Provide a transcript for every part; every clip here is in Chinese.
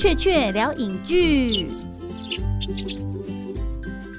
雀雀聊影剧。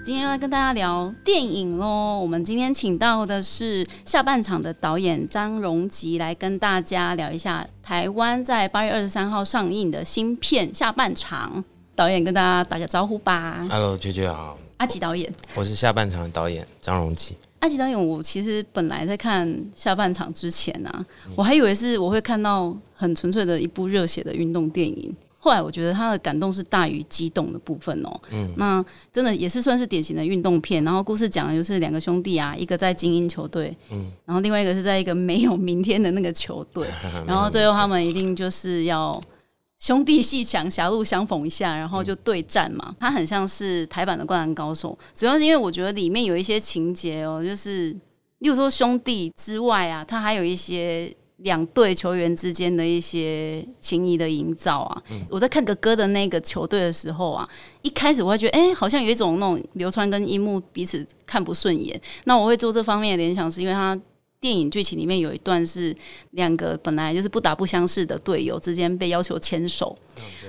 今天要跟大家聊电影喽。我们今天请到的是下半场的导演张荣吉，来跟大家聊一下台湾在八月二十三号上映的新片《下半场》。导演跟大家打个招呼吧。Hello，雀雀好，阿吉导演，我是下半场的导演张荣吉。阿吉导演，我其实本来在看下半场之前啊，我还以为是我会看到很纯粹的一部热血的运动电影。后来我觉得他的感动是大于激动的部分哦、嗯，那真的也是算是典型的运动片。然后故事讲的就是两个兄弟啊，一个在精英球队，嗯，然后另外一个是在一个没有明天的那个球队，然后最后他们一定就是要兄弟戏强，狭路相逢一下，然后就对战嘛。它很像是台版的《灌篮高手》，主要是因为我觉得里面有一些情节哦，就是例如说兄弟之外啊，他还有一些两队球员之间的一些情谊的营造啊。我在看哥哥的那个球队的时候啊，一开始我会觉得，哎、好像有一种那种流川跟樱木彼此看不顺眼。那我会做这方面的联想，是因为他电影剧情里面有一段是两个本来就是不打不相识的队友之间被要求牵手，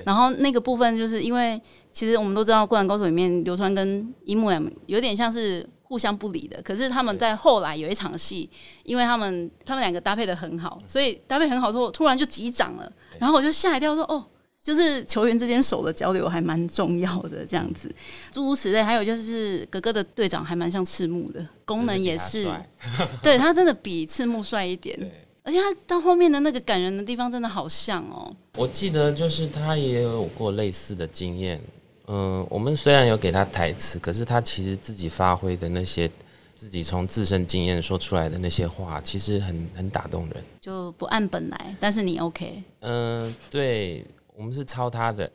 然后那个部分就是因为其实我们都知道《灌篮高手》里面流川跟樱木两有点像是互相不理的，可是他们在后来有一场戏，因为他们他们两个搭配的很好，所以搭配很好之后突然就击掌了，然后我就吓一跳说哦。就是球员之间手的交流还蛮重要的，这样子，诸如此类。还有就是格格的队长还蛮像赤木的，功能也是他对他真的比赤木帅一点，而且他到后面的那个感人的地方真的好像哦。我记得就是他也有过类似的经验。嗯，我们虽然有给他台词，可是他其实自己发挥的那些，自己从自身经验说出来的那些话，其实很很打动人。就不按本来，但是你 OK，嗯，对，我们是抄他的，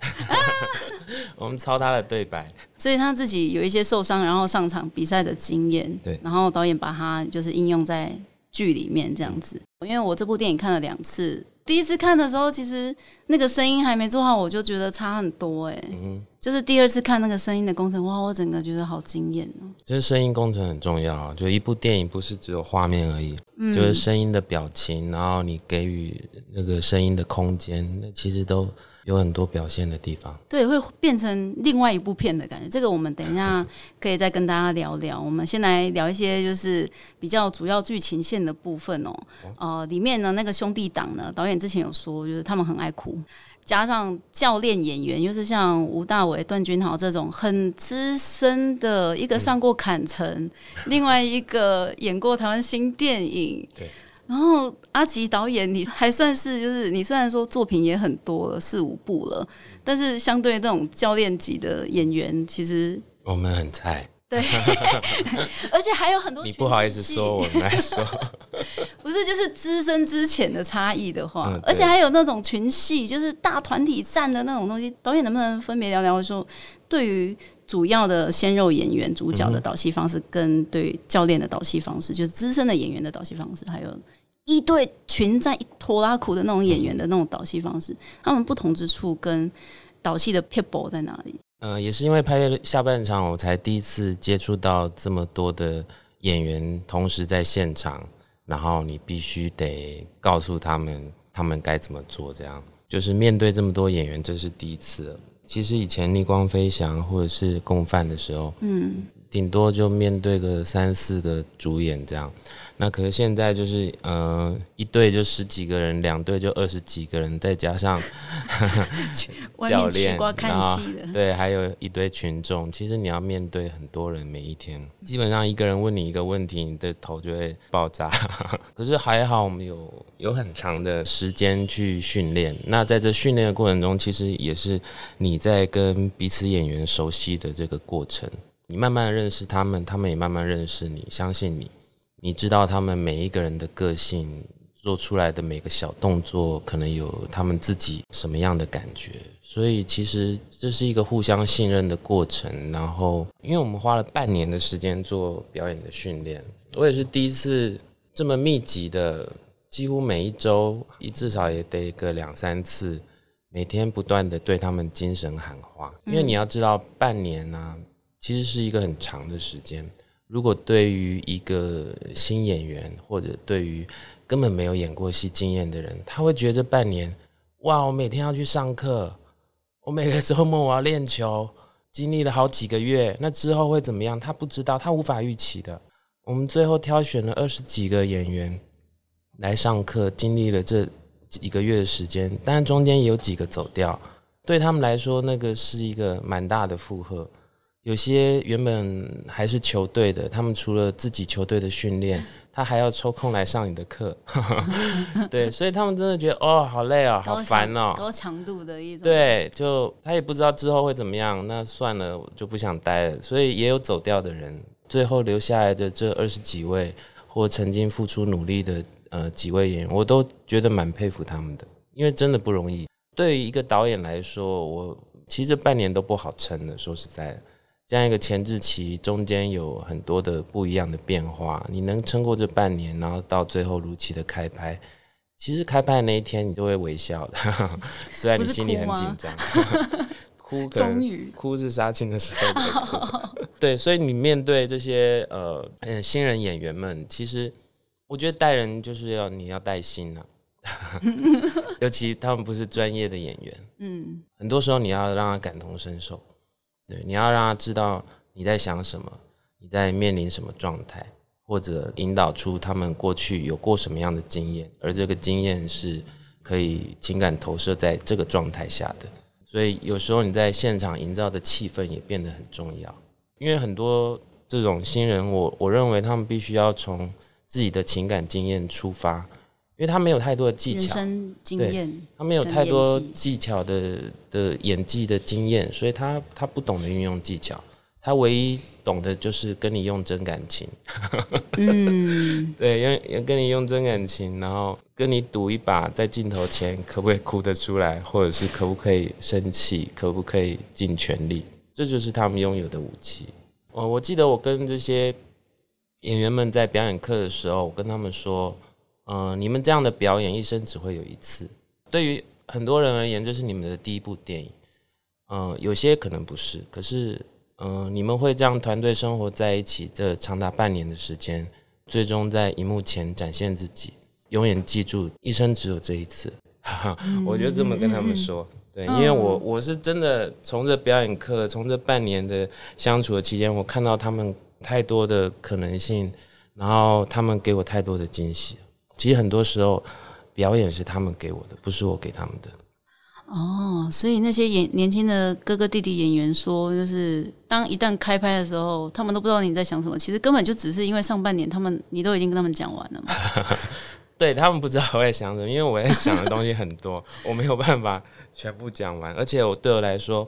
我们抄他的对白。所以他自己有一些受伤，然后上场比赛的经验，对然后导演把他就是应用在剧里面这样子。因为我这部电影看了两次，第一次看的时候，其实那个声音还没做好，我就觉得差很多哎、嗯，就是第二次看那个声音的工程，哇，我整个觉得好惊艳哦。就是声音工程很重要啊，就一部电影不是只有画面而已，就是声音的表情，然后你给予那个声音的空间，那其实都有很多表现的地方。对，会变成另外一部片的感觉。这个我们等一下可以再跟大家聊聊。我们先来聊一些就是比较主要剧情线的部分哦。呃，里面呢那个兄弟党呢，导演之前有说，就是他们很爱哭。加上教练演员，又是像吴大伟、段君豪这种很资深的，一个上过坎城，另外一个演过台湾新电影，对。然后阿吉导演，你还算是就是你虽然说作品也很多了，四五部了，但是相对这种教练级的演员，其实我们很菜，对，而且还有很多你不好意思说，我们来说，不是就是资深之前的差异的话，嗯而且还有那种群戏，就是大团体战的那种东西，导演能不能分别聊聊说，对于主要的鲜肉演员主角的导戏方式，跟对教练的导戏方式，就是资深的演员的导戏方式，还有一对群战一拖拉苦的那种演员的那种导戏方式，他们不同之处跟导戏的 people 在哪里？呃，也是因为拍下半场，我才第一次接触到这么多的演员同时在现场，然后你必须得告诉他们他们该怎么做，这样就是面对这么多演员，这是第一次。其实以前逆光飞翔或者是共犯的时候，嗯，顶多就面对个三四个主演这样。那可是现在就是，呃，一队就十几个人，两队就二十几个人，再加上 教练瓜看戏的，对，还有一堆群众。其实你要面对很多人，每一天基本上一个人问你一个问题，你的头就会爆炸。可是还好，我们有有很长的时间去训练。那在这训练的过程中，其实也是你在跟彼此演员熟悉的这个过程。你慢慢的认识他们，他们也慢慢认识你，相信你。你知道他们每一个人的个性，做出来的每个小动作，可能有他们自己什么样的感觉。所以其实这是一个互相信任的过程。然后，因为我们花了半年的时间做表演的训练，我也是第一次这么密集的，几乎每一周，一至少也得个两三次，每天不断的对他们精神喊话。因为你要知道，半年呢、其实是一个很长的时间。如果对于一个新演员，或者对于根本没有演过戏经验的人，他会觉得半年，哇，我每天要去上课，我每个周末我要练球，经历了好几个月，那之后会怎么样？他不知道，他无法预期的。我们最后挑选了二十几个演员来上课，经历了这一个月的时间，但是中间有几个走掉，对他们来说，那个是一个蛮大的负荷。有些原本还是球队的，他们除了自己球队的训练，他还要抽空来上你的课，对，所以他们真的觉得哦，好累哦，好烦哦，高强度的一种，对，就他也不知道之后会怎么样，那算了，我就不想待了。所以也有走掉的人，最后留下来的这二十几位，或曾经付出努力的呃几位演员，我都觉得蛮佩服他们的，因为真的不容易。对于一个导演来说，我其实半年都不好撑的，说实在的。这样一个前置期，中间有很多的不一样的变化，你能撑过这半年，然后到最后如期的开拍，其实开拍那一天你都会微笑的，虽然你心里很紧张，哭，终于。哭是杀青的时候，对，所以你面对这些呃新人演员们，其实我觉得带人就是要你要带心啊，尤其他们不是专业的演员，嗯，很多时候你要让他感同身受。对，你要让他知道你在想什么，你在面临什么状态，或者引导出他们过去有过什么样的经验，而这个经验是可以情感投射在这个状态下的。所以有时候你在现场营造的气氛也变得很重要，因为很多这种新人，我我认为他们必须要从自己的情感经验出发。因为他没有太多的技巧，经验，他没有太多技巧的的演技的经验，所以他他不懂得运用技巧，他唯一懂的就是跟你用真感情。嗯，对，用跟你用真感情，然后跟你赌一把，在镜头前可不可以哭得出来，或者是可不可以生气，可不可以尽全力，这就是他们拥有的武器。我我记得我跟这些演员们在表演课的时候，我跟他们说。嗯，你们这样的表演一生只会有一次。对于很多人而言，这是你们的第一部电影。嗯，有些可能不是，可是，嗯，你们会这样团队生活在一起这长达半年的时间，最终在荧幕前展现自己，永远记住一生只有这一次。我就这么跟他们说，对，因为我我是真的从这表演课，从这半年的相处的期间，我看到他们太多的可能性，然后他们给我太多的惊喜。其实很多时候，表演是他们给我的，不是我给他们的。哦，所以那些演年轻的哥哥弟弟演员说，就是当一旦开拍的时候，他们都不知道你在想什么。其实根本就只是因为上半年他们你都已经跟他们讲完了嘛。对他们不知道我在想什么，因为我在想的东西很多，我没有办法全部讲完。而且我对我来说，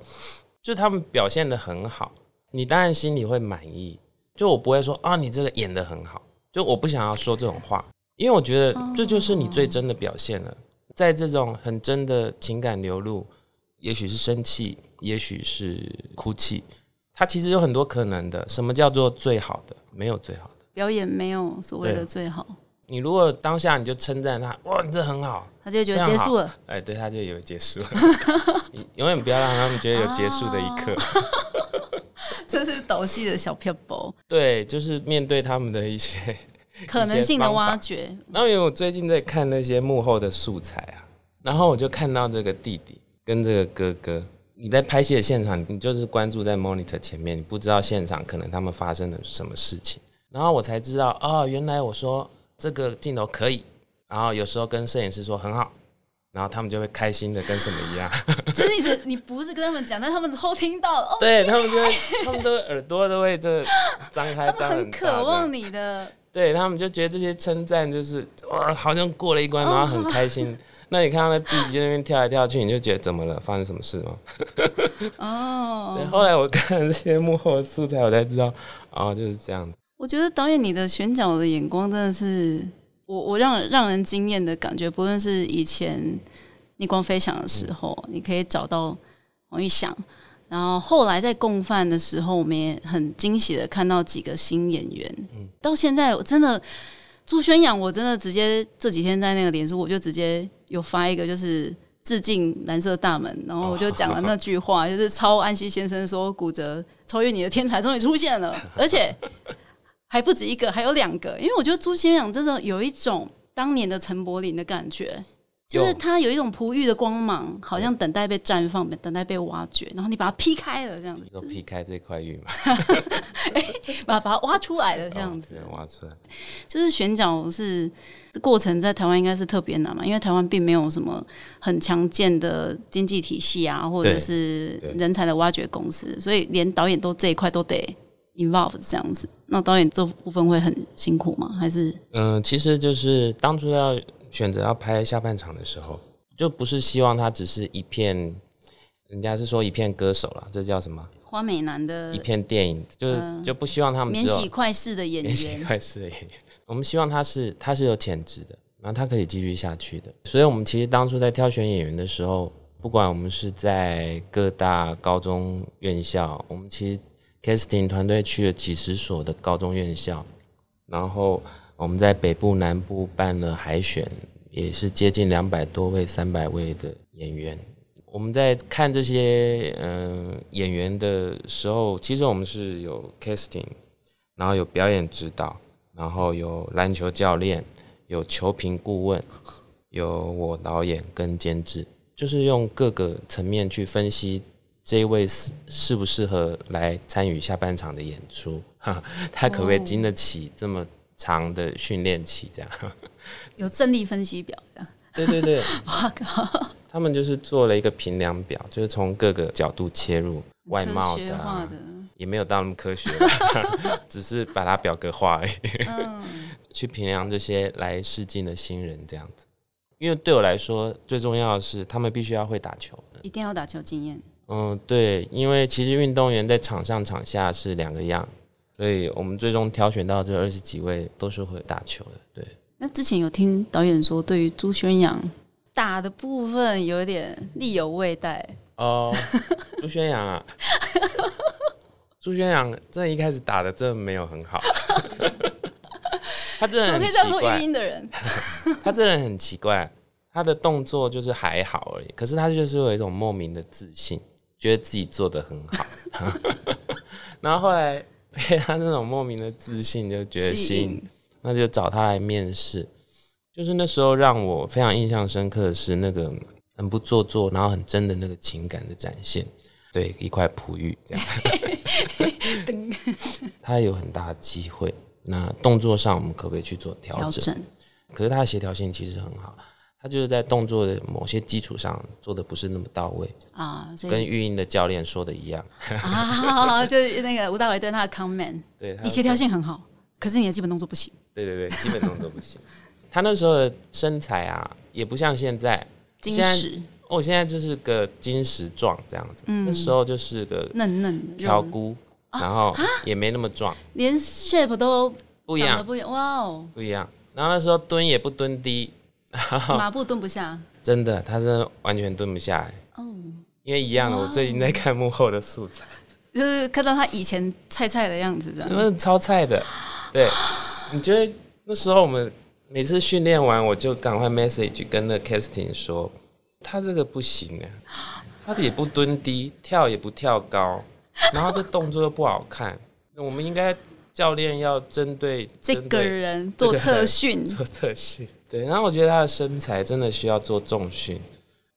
就他们表现的很好，你当然心里会满意。就我不会说啊，你这个演的很好，就我不想要说这种话。因为我觉得这就是你最真的表现了，在这种很真的情感流露，也许是生气，也许是哭泣，它其实有很多可能的。什么叫做最好的？没有最好的表演，没有所谓的最好。你如果当下你就称赞他，哇，你这很好，他就觉得结束了。哎，对他就有结束。你永远不要让他们觉得有结束的一刻。这是导戏的小漂泊。对，就是面对他们的一些。可能性的挖掘。然后因为我最近在看那些幕后的素材啊，然后我就看到这个弟弟跟这个哥哥，你在拍戏的现场，你就是关注在 monitor 前面，你不知道现场可能他们发生了什么事情。然后我才知道，哦，原来我说这个镜头可以，然后有时候跟摄影师说很好，然后他们就会开心的跟什么一样。就是你是你不是跟他们讲，但他们偷听到了。对他们就会，他们的耳朵都会这张开，张很渴望你的。对他们就觉得这些称赞就是哇，好像过了一关，然后很开心。那你看到那弟弟在那边跳来跳去，你就觉得怎么了？发生什么事吗？哦。对，后来我看了这些幕后的素材，我才知道，哦，就是这样我觉得导演你的选角的眼光真的是我我让让人惊艳的感觉。不论是以前逆光飞翔的时候，你可以找到王玉祥。然后后来在共犯的时候，我们也很惊喜的看到几个新演员。嗯，到现在我真的朱宣阳，我真的直接这几天在那个脸书，我就直接有发一个，就是致敬蓝色大门，然后我就讲了那句话，就是超安息先生说骨折超越你的天才终于出现了，而且还不止一个，还有两个。因为我觉得朱宣阳真的有一种当年的陈柏霖的感觉。就是它有一种璞玉的光芒，好像等待被绽放，等待被挖掘，然后你把它劈开了，这样子，就劈开这块玉嘛，把 把它挖出来了，这样子，挖出来。就是选角是过程，在台湾应该是特别难嘛，因为台湾并没有什么很强健的经济体系啊，或者是人才的挖掘公司，所以连导演都这一块都得 involve 这样子。那导演这部分会很辛苦吗？还是？嗯，其实就是当初要选择要拍下半场的时候，就不是希望他只是一片，人家是说一片歌手了，这叫什么？花美男的一片电影，就是就不希望他们免洗快事的演员，免洗快事的演员。我们希望他是他是有潜质的，然后他可以继续下去的。所以，我们其实当初在挑选演员的时候，不管我们是在各大高中院校，我们其实 casting 团队去了几十所的高中院校，然后我们在北部、南部办了海选，也是接近两百多位、三百位的演员。我们在看这些嗯演员的时候，其实我们是有 casting，然后有表演指导，然后有篮球教练，有球评顾问，有我导演跟监制，就是用各个层面去分析这一位适适不适合来参与下半场的演出，他可不可以经得起这么长的训练期？这样有阵力分析表这样。对对对，我 靠！他们就是做了一个评量表，就是从各个角度切入，外貌的，也没有到那么科学，只是把它表格化而已。嗯，去评量这些来试镜的新人这样子。因为对我来说，最重要的是他们必须要会打球，一定要打球经验。嗯，对，因为其实运动员在场上场下是两个样，所以我们最终挑选到这二十几位都是会打球的。对。那之前有听导演说，对于朱宣阳打的部分有点力有未逮哦。朱宣阳啊，朱宣阳真的一开始打的真的没有很好，他真的很奇怪。音的人，他真的很奇怪，他的动作就是还好而已，可是他就是有一种莫名的自信，觉得自己做的很好。然后后来 被他那种莫名的自信就觉得心。那就找他来面试，就是那时候让我非常印象深刻的是那个很不做作，然后很真的那个情感的展现。对，一块璞玉这样。他有很大的机会。那动作上我们可不可以去做调整？可是他的协调性其实很好，他就是在动作的某些基础上做的不是那么到位啊。跟育婴的教练说的一样 啊，就是那个吴大伟对他的 comment，对你协调性很好，可是你的基本动作不行。对对对，基本动作不行。他那时候的身材啊，也不像现在。金石，哦，现在就是个金石状这样子。嗯，那时候就是个嫩嫩的然后也没那么壮，连 shape 都不一样，不一样，哇哦，不一样。然后那时候蹲也不蹲低，马步蹲不下，真的，他是完全蹲不下。来。哦，因为一样的，我最近在看幕后的素材，就是看到他以前菜菜的样子，这样，那超菜的，对。你觉得那时候我们每次训练完，我就赶快 message 跟那 casting 说，他这个不行的，他也不蹲低，跳也不跳高，然后这动作又不好看，我们应该教练要针对这个人 做特训，做特训。对，然后我觉得他的身材真的需要做重训，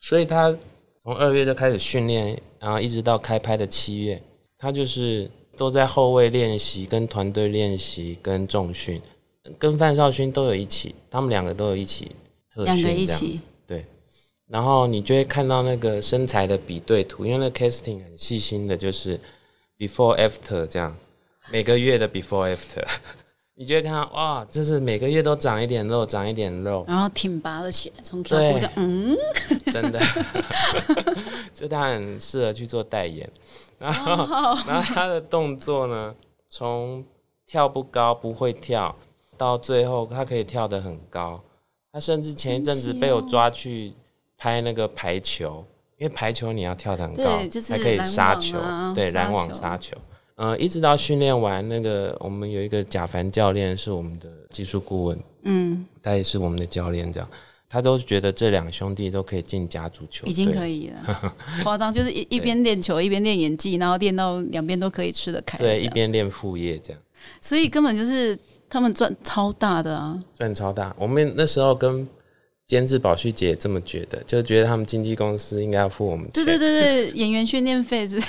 所以他从二月就开始训练，然后一直到开拍的七月，他就是。都在后卫练习，跟团队练习，跟重训，跟范少勋都有一起，他们两个都有一起特训这样子。对，然后你就会看到那个身材的比对图，因为那 casting 很细心的，就是 before after 这样，每个月的 before after，你就会看到哇，就是每个月都长一点肉，长一点肉，然后挺拔了起来，从跳步这样，嗯，真的，就他很适合去做代言。然后，然后他的动作呢，从跳不高、不会跳，到最后他可以跳得很高。他甚至前一阵子被我抓去拍那个排球，因为排球你要跳得很高，才可以杀球，对，拦网杀球。嗯，一直到训练完，那个我们有一个贾凡教练是我们的技术顾问，嗯，他也是我们的教练，这样。他都觉得这两兄弟都可以进家足球，已经可以了。夸张就是一一边练球一边练演技，然后练到两边都可以吃得开。对，一边练副业这样。所以根本就是他们赚超大的啊！赚超大。我们那时候跟监制宝旭姐这么觉得，就觉得他们经纪公司应该要付我们钱。对对对对，演员训练费之类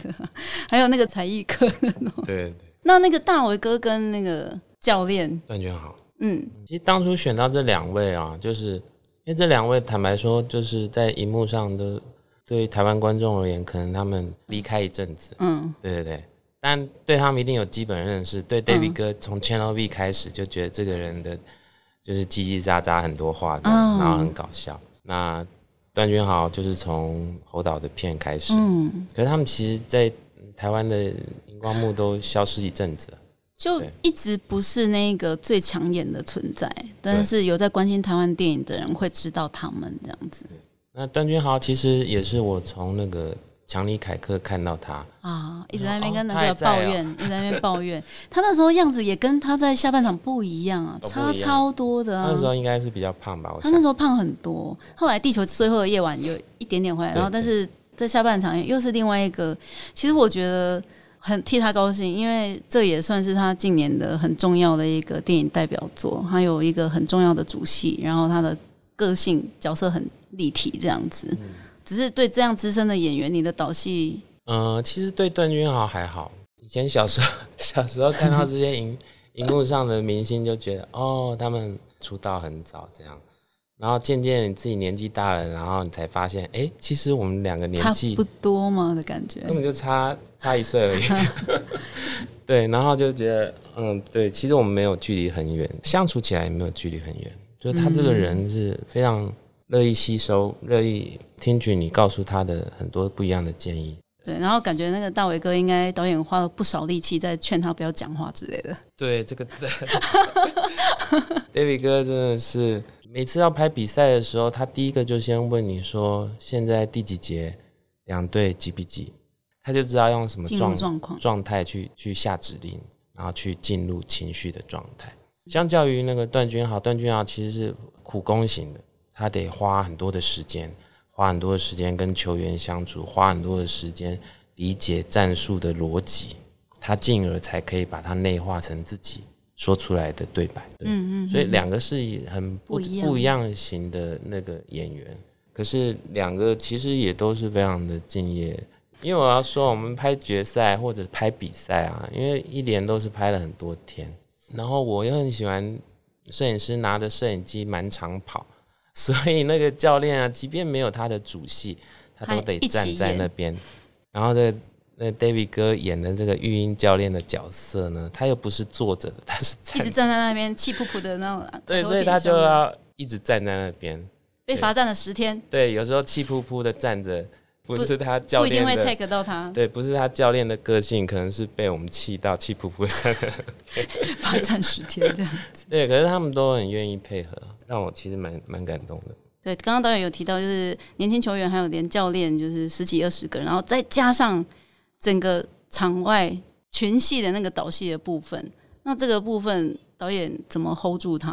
的，还有那个才艺课。对对，那那个大伟哥跟那个教练，段君豪。嗯，其实当初选到这两位啊，就是因为这两位坦白说，就是在荧幕上都对于台湾观众而言，可能他们离开一阵子，嗯，对对对，但对他们一定有基本认识。对 David 哥从 Channel V 开始就觉得这个人的就是叽叽喳喳很多话这样，嗯。然后很搞笑。那段君豪就是从侯导的片开始，嗯，可是他们其实，在台湾的荧光幕都消失一阵子了。就一直不是那个最抢眼的存在，但是有在关心台湾电影的人会知道他们这样子。那段君豪其实也是我从那个强尼凯克看到他，啊，一直在那边哦跟他抱怨，一直在那边抱怨。他那时候样子也跟他在下半场不一样啊，差超多的啊那。时候应该是比较胖吧？他那时候胖很多，后来《地球最后的夜晚》有一点点回来，然后但是在下半场又是另外一个。其实我觉得很替他高兴，因为这也算是他近年的很重要的一个电影代表作，他有一个很重要的主戏，然后他的个性角色很立体，这样子。嗯只是对这样资深的演员，你的导戏呃，其实对段君豪还好。以前小时候 小时候看到这些荧荧幕上的明星，就觉得哦，他们出道很早这样。然后渐渐你自己年纪大了，然后你才发现，哎，其实我们两个年 差纪不多吗的感觉根？本就差差一岁而已。对，然后就觉得，嗯，对，其实我们没有距离很远，相处起来也没有距离很远。就是他这个人是非常乐意吸收、乐意听取你告诉他的很多不一样的建议。对，然后感觉那个大伟哥应该导演花了不少力气在劝他不要讲话之类的。对，这个 David 哥真的是每次要拍比赛的时候，他第一个就先问你说现在第几节，两队几比几，他就知道用什么状状况状态去去下指令，然后去进入情绪的状态。相较于那个段君豪，段君豪其实是苦攻型的，他得花很多的时间，花很多的时间跟球员相处，花很多的时间理解战术的逻辑，他进而才可以把它内化成自己说出来的对白。对，嗯嗯，所以两个是很不不一样型的那个演员，可是两个其实也都是非常的敬业。因为我要说，我们拍决赛或者拍比赛啊，因为一连都是拍了很多天，然后我又很喜欢摄影师拿着摄影机满场跑，所以那个教练啊，即便没有他的主戏，他都得站在那边。然后这那 David 哥演的这个育婴教练的角色呢，他又不是坐着的，他是一直站在那边气噗噗的那种。对，所以他就要一直站在那边。被罚站了十天，对，有时候气扑扑的站着，不是他教不一定会，take 到他对，不是他教练的个性，可能是被我们气到气扑扑的站。罚站十天这样子。对，可是他们都很愿意配合，让我其实蛮蛮感动的。对，刚刚导演有提到，就是年轻球员还有连教练，就是十几二十个，然后再加上整个场外群戏的那个导戏的部分，那这个部分导演怎么 hold 住他？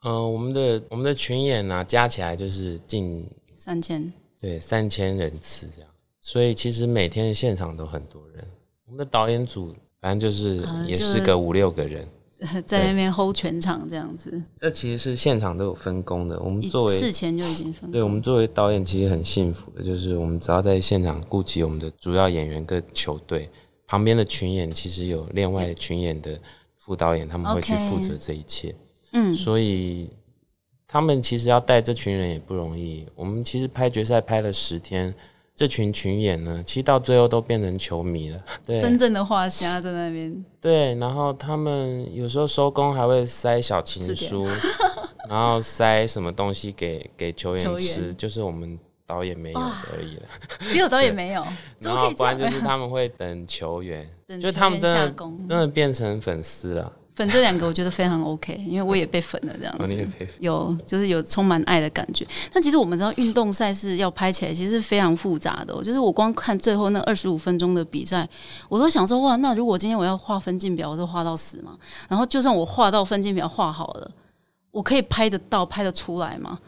嗯、我们的我们的群演啊，加起来就是近三千，对三千人次这样，所以其实每天现场都很多人。我们的导演组反正就是也是个五六个人，在那边 hold 全场这样子，这其实是现场都有分工的。我们作为事前就已经分工对我们作为导演，其实很幸福的，就是我们只要在现场顾及我们的主要演员跟球队，旁边的群演其实有另外群演的副导演，他们会去负责这一切。嗯，所以他们其实要带这群人也不容易。我们其实拍决赛拍了十天，这群群演呢，其实到最后都变成球迷了。对真正的画虾在那边，对，然后他们有时候收工还会塞小情书，然后塞什么东西给给球球员员吃，就是我们导演没有而已了。只有导演没有，然后不然就？是他们会等球员，等就他们真的真的变成粉丝了。粉这两个我觉得非常 OK，因为我也被粉了这样哦，子。有，就是有充满爱的感觉。但其实我们知道，运动赛事要拍起来其实是非常复杂的、哦。就是我光看最后那二十五分钟的比赛，我都想说，哇，那如果今天我要画分镜表，我就画到死嘛。然后就算我画到分镜表画好了，我可以拍得到、拍得出来吗？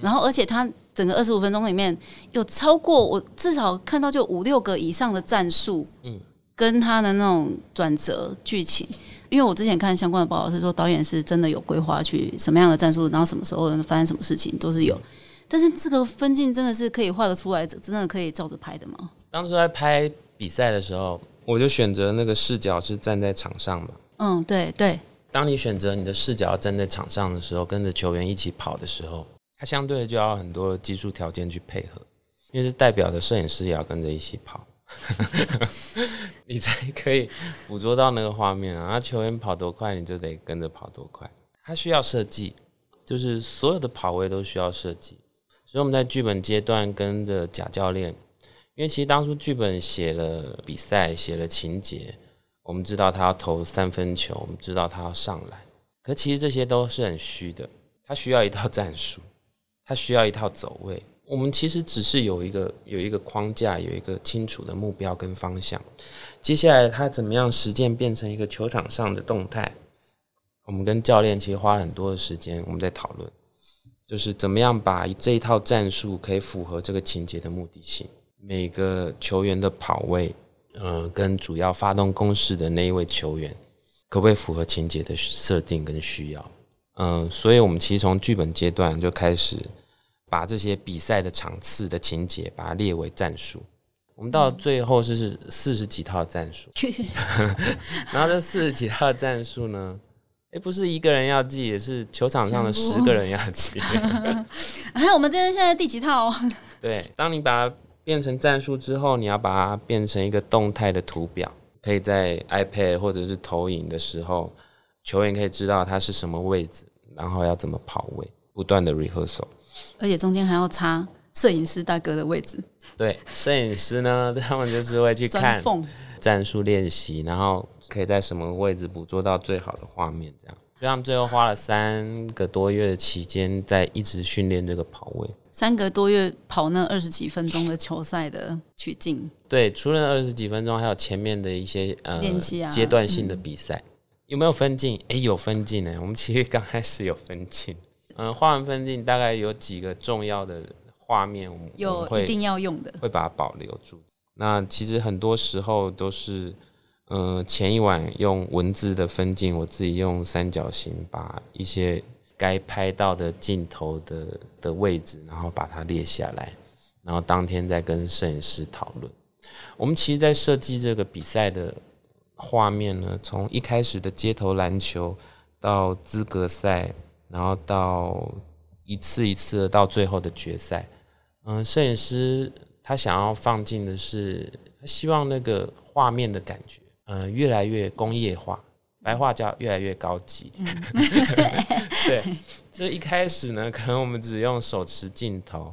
然后而且它整个二十五分钟里面有超过我至少看到就五六个以上的战术，嗯跟他的那种转折剧情。因为我之前看相关的报道是说，导演是真的有规划去什么样的战术，然后什么时候发生什么事情都是有。但是这个分镜真的是可以画得出来，真的可以照着拍的吗？当初在拍比赛的时候，我就选择那个视角是站在场上嘛。嗯，对对。当你选择你的视角站在场上的时候，跟着球员一起跑的时候，它相对的就要很多技术条件去配合，因为是代表的摄影师也要跟着一起跑。你才可以捕捉到那个画面啊！球员跑多快，你就得跟着跑多快。它需要设计，就是所有的跑位都需要设计。所以我们在剧本阶段跟着贾教练，因为其实当初剧本写了比赛，写了情节，我们知道他要投三分球，我们知道他要上篮，可其实这些都是很虚的。他需要一套战术，他需要一套走位。我们其实只是有一个有一个框架，有一个清楚的目标跟方向。接下来他怎么样实践变成一个球场上的动态？我们跟教练其实花了很多的时间，我们在讨论，就是怎么样把这一套战术可以符合这个情节的目的性。每个球员的跑位，呃，跟主要发动攻势的那一位球员，可不可以符合情节的设定跟需要？嗯，所以我们其实从剧本阶段就开始。把这些比赛的场次的情节，把它列为战术。我们到最后是是四十几套战术，然后这四十几套战术呢，哎，不是一个人要记，也是球场上的十个人要记。哎，我们这边现在第几套？对，当你把它变成战术之后，你要把它变成一个动态的图表，可以在 iPad 或者是投影的时候，球员可以知道他是什么位置，然后要怎么跑位，不断的 rehearsal。而且中间还要插摄影师大哥的位置。对，摄影师呢，他们就是会去看战术练习，然后可以在什么位置捕捉到最好的画面，这样。所以他们最后花了三个多月的期间，在一直训练这个跑位。三个多月跑那二十几分钟的球赛的取径。对，除了二十几分钟，还有前面的一些呃练习啊，阶段性的比赛。有没有分镜？哎，有分镜呢。我们其实刚开始有分镜。嗯，画完分镜大概有几个重要的画面，我们有一定要用的，会把它保留住。那其实很多时候都是，嗯，前一晚用文字的分镜，我自己用三角形把一些该拍到的镜头的的位置，然后把它列下来，然后当天再跟摄影师讨论。我们其实，在设计这个比赛的画面呢，从一开始的街头篮球到资格赛。然后到一次一次的到最后的决赛，嗯，摄影师他想要放进的是，他希望那个画面的感觉，嗯，越来越工业化，白话叫越来越高级。对，就一开始呢，可能我们只用手持镜头，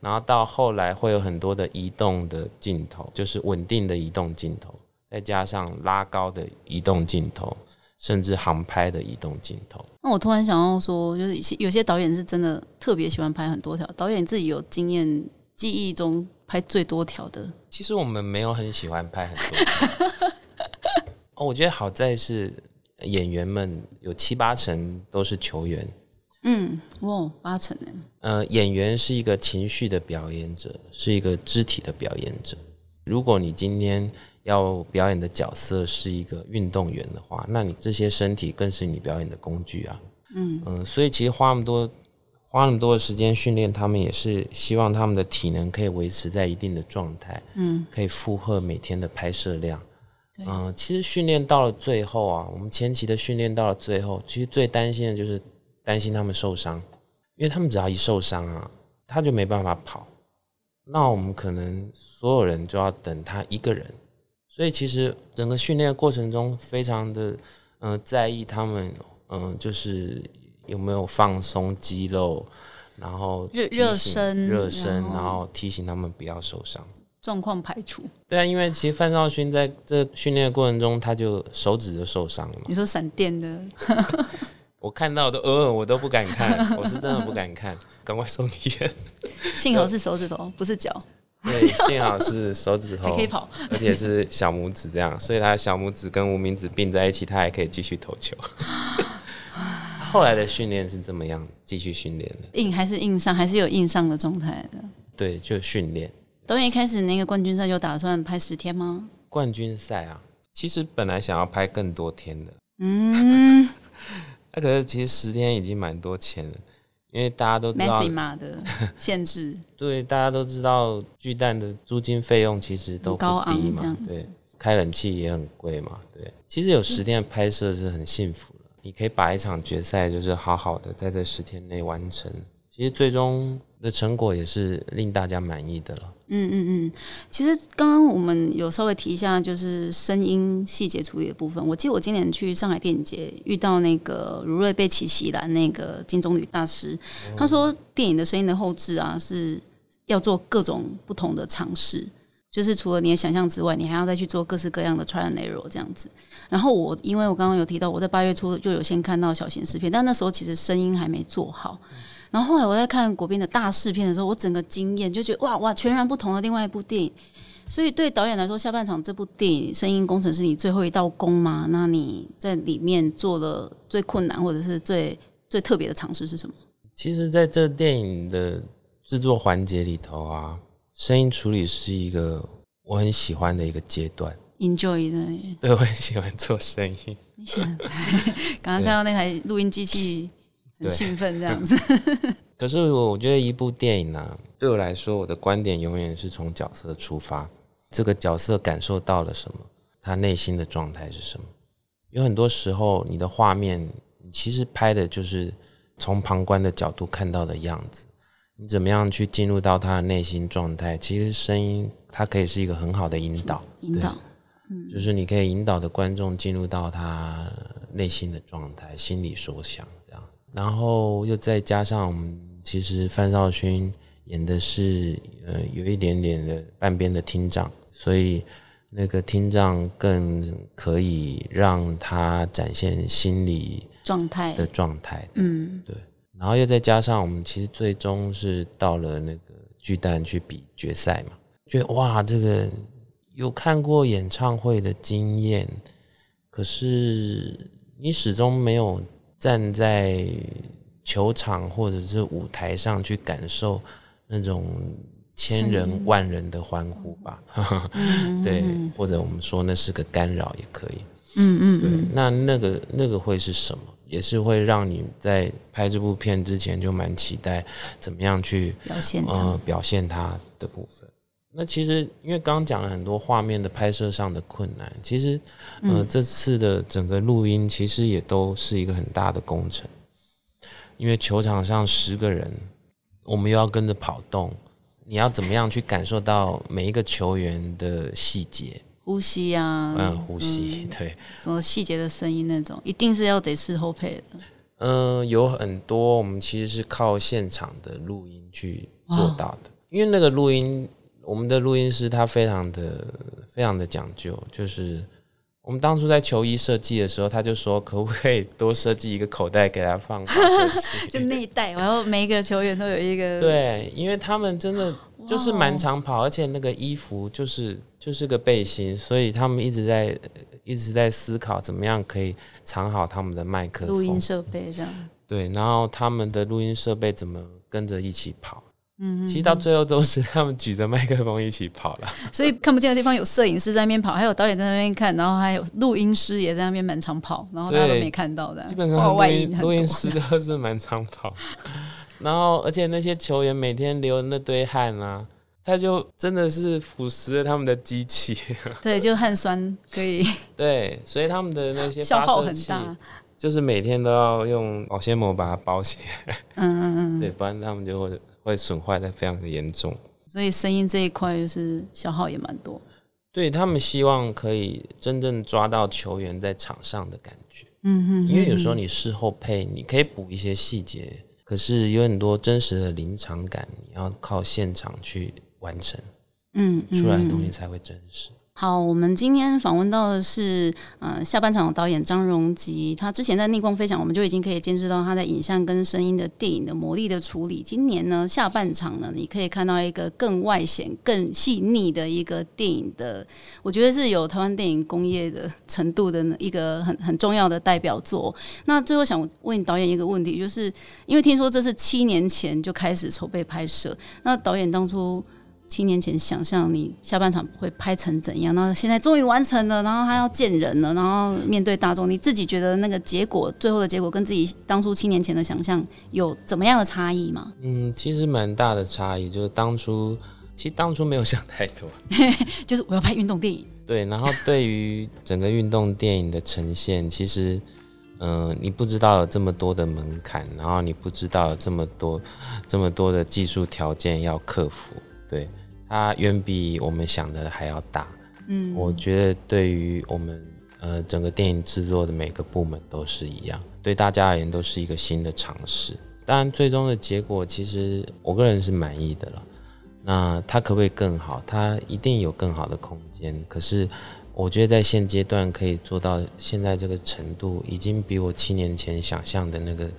然后到后来会有很多的移动的镜头，就是稳定的移动镜头，再加上拉高的移动镜头。甚至航拍的移动镜头。那我突然想要说，就是有些导演是真的特别喜欢拍很多条。导演自己有经验，记忆中拍最多条的。其实我们没有很喜欢拍很多。哦，我觉得好在是演员们有七八成都是球员。嗯，哇，八成呢。呃，演员是一个情绪的表演者，是一个肢体的表演者。如果你今天。要表演的角色是一个运动员的话，那你这些身体更是你表演的工具啊。嗯嗯，所以其实花那么多花那么多的时间训练，他们也是希望他们的体能可以维持在一定的状态，嗯，可以负荷每天的拍摄量。嗯，其实训练到了最后啊，我们前期的训练到了最后，其实最担心的就是担心他们受伤，因为他们只要一受伤啊，他就没办法跑，那我们可能所有人就要等他一个人。所以其实整个训练过程中，非常的嗯在意他们嗯就是有没有放松肌肉，然后热热身热身，然后提醒他们不要受伤，状况排除。对啊，因为其实范少勋在这训练的过程中，他就手指就受伤了嘛。你说闪电的，我看到都呃我都不敢看，我是真的不敢看，赶快送医院。幸好是手指头，不是脚。对，幸好是手指头，还可以跑，而且是小拇指这样，所以他小拇指跟无名指并在一起，他还可以继续投球。后来的训练是怎么样？继续训练的，硬还是硬上，还是有硬上的状态的。对，就训练。导演一开始那个冠军赛就打算拍十天吗？冠军赛啊，其实本来想要拍更多天的，嗯那、可是其实十天已经蛮多钱了，因为大家都知道限制，对，大家都知道巨蛋的租金费用其实都高昂低嘛这样，子对，开冷气也很贵嘛，对。其实有十天的拍摄是很幸福的，你可以把一场决赛就是好好的在这十天内完成，其实最终的成果也是令大家满意的了。嗯嗯嗯，其实刚刚我们有稍微提一下，就是声音细节处理的部分。我记得我今年去上海电影节遇到那个如瑞贝奇奇兰那个金棕榈大师，他说电影的声音的后置啊是要做各种不同的尝试，就是除了你的想象之外，你还要再去做各式各样的 trial and error 这样子。然后我因为我刚刚有提到我在八月初就有先看到小型试片，但那时候其实声音还没做好。然后后来我在看国宾的大试片的时候，我整个惊艳，就觉得哇哇，全然不同的另外一部电影。所以对导演来说，下半场这部电影声音工程是你最后一道工吗？那你在里面做了最困难或者是最最特别的尝试是什么其实，在这电影的制作环节里头啊，声音处理是一个我很喜欢的一个阶段。？Enjoy 的，对，我很喜欢做声音。你喜欢，刚刚看到那台录音机器很兴奋这样子。可是我觉得一部电影呢、对我来说，我的观点永远是从角色出发，这个角色感受到了什么，他内心的状态是什么。有很多时候，你的画面，其实拍的就是从旁观的角度看到的样子。你怎么样去进入到他的内心状态？其实声音它可以是一个很好的引导，引导，就是你可以引导的观众进入到他内心的状态、心里所想然后又再加上我们其实范少勋演的是呃有一点点的半边的厅长，所以那个厅长更可以让他展现心理状态。的状态。嗯，对。然后又再加上我们其实最终是到了那个巨蛋去比决赛嘛，觉得哇，这个有看过演唱会的经验，可是你始终没有站在球场或者是舞台上去感受那种千人万人的欢呼吧，对，或者我们说那是个干扰也可以。嗯嗯对，那那个那个会是什么？也是会让你在拍这部片之前就蛮期待怎么样去表现它呃表现它的部分。那其实因为刚刚讲了很多画面的拍摄上的困难，其实呃、这次的整个录音其实也都是一个很大的工程，因为球场上十个人，我们又要跟着跑动，你要怎么样去感受到每一个球员的细节？呼吸啊，嗯，呼吸，对。什么细节的声音那种，一定是要得事后配的。嗯，有很多我们其实是靠现场的录音去做到的，因为那个录音，我们的录音师他非常的非常的讲究，就是我们当初在球衣设计的时候，他就说可不可以多设计一个口袋给他放 就内袋，然后每一个球员都有一个，对，因为他们真的就是满场跑，而且那个衣服就是就是个背心，所以他们一直在一直在思考怎么样可以藏好他们的麦克风录音，设备这样。对，然后他们的录音设备怎么跟着一起跑？嗯，其实到最后都是他们举着麦克风一起跑了。所以看不见的地方有摄影师在那边跑，还有导演在那边看，然后还有录音师也在那边满场跑，然后大家都没看到的。基本上外音录音师都是满场跑，然后而且那些球员每天流那堆汗啊，他就真的是腐蚀了他们的机器。对，就汗酸可以 对，所以他们的那些消耗很大。就是每天都要用保鲜膜把它包起来，嗯嗯嗯，对，不然他们就会会损坏的非常的严重。所以声音这一块就是消耗也蛮多。对他们希望可以真正抓到球员在场上的感觉，嗯嗯，因为有时候你事后配，你可以补一些细节，可是有很多真实的临场感，你要靠现场去完成嗯出来的东西才会真实。好，我们今天访问到的是呃下半场的导演张荣吉，他之前在《逆光飞翔》，我们就已经可以见识到他在影像跟声音的电影的魔力的处理。今年呢，下半场呢，你可以看到一个更外显、更细腻的一个电影的，我觉得是有台湾电影工业的程度的一个很很重要的代表作。那最后想问导演一个问题，就是因为听说这是七年前就开始筹备拍摄，那导演当初。七年前想象你下半场会拍成怎样？那现在终于完成了，然后他要见人了，然后面对大众，你自己觉得那个结果，最后的结果跟自己当初七年前的想象有怎么样的差异吗？嗯，其实蛮大的差异，就是当初其实当初没有想太多，就是我要拍运动电影。对，然后对于整个运动电影的呈现，其实。嗯，你不知道有这么多的门槛，然后你不知道有这么多、这么多的技术条件要克服，对它远比我们想的还要大。嗯，我觉得对于我们呃整个电影制作的每个部门都是一样，对大家而言都是一个新的尝试。当然，最终的结果其实我个人是满意的了。那它可不可以更好？它一定有更好的空间。可是。我觉得在现阶段可以做到现在这个程度，已经比我七年前想象的那个、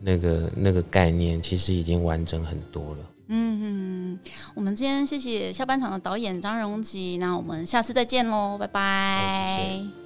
那个、那个概念，其实已经完整很多了。嗯，我们今天谢谢下半场的导演张荣吉，那我们下次再见喽，拜拜。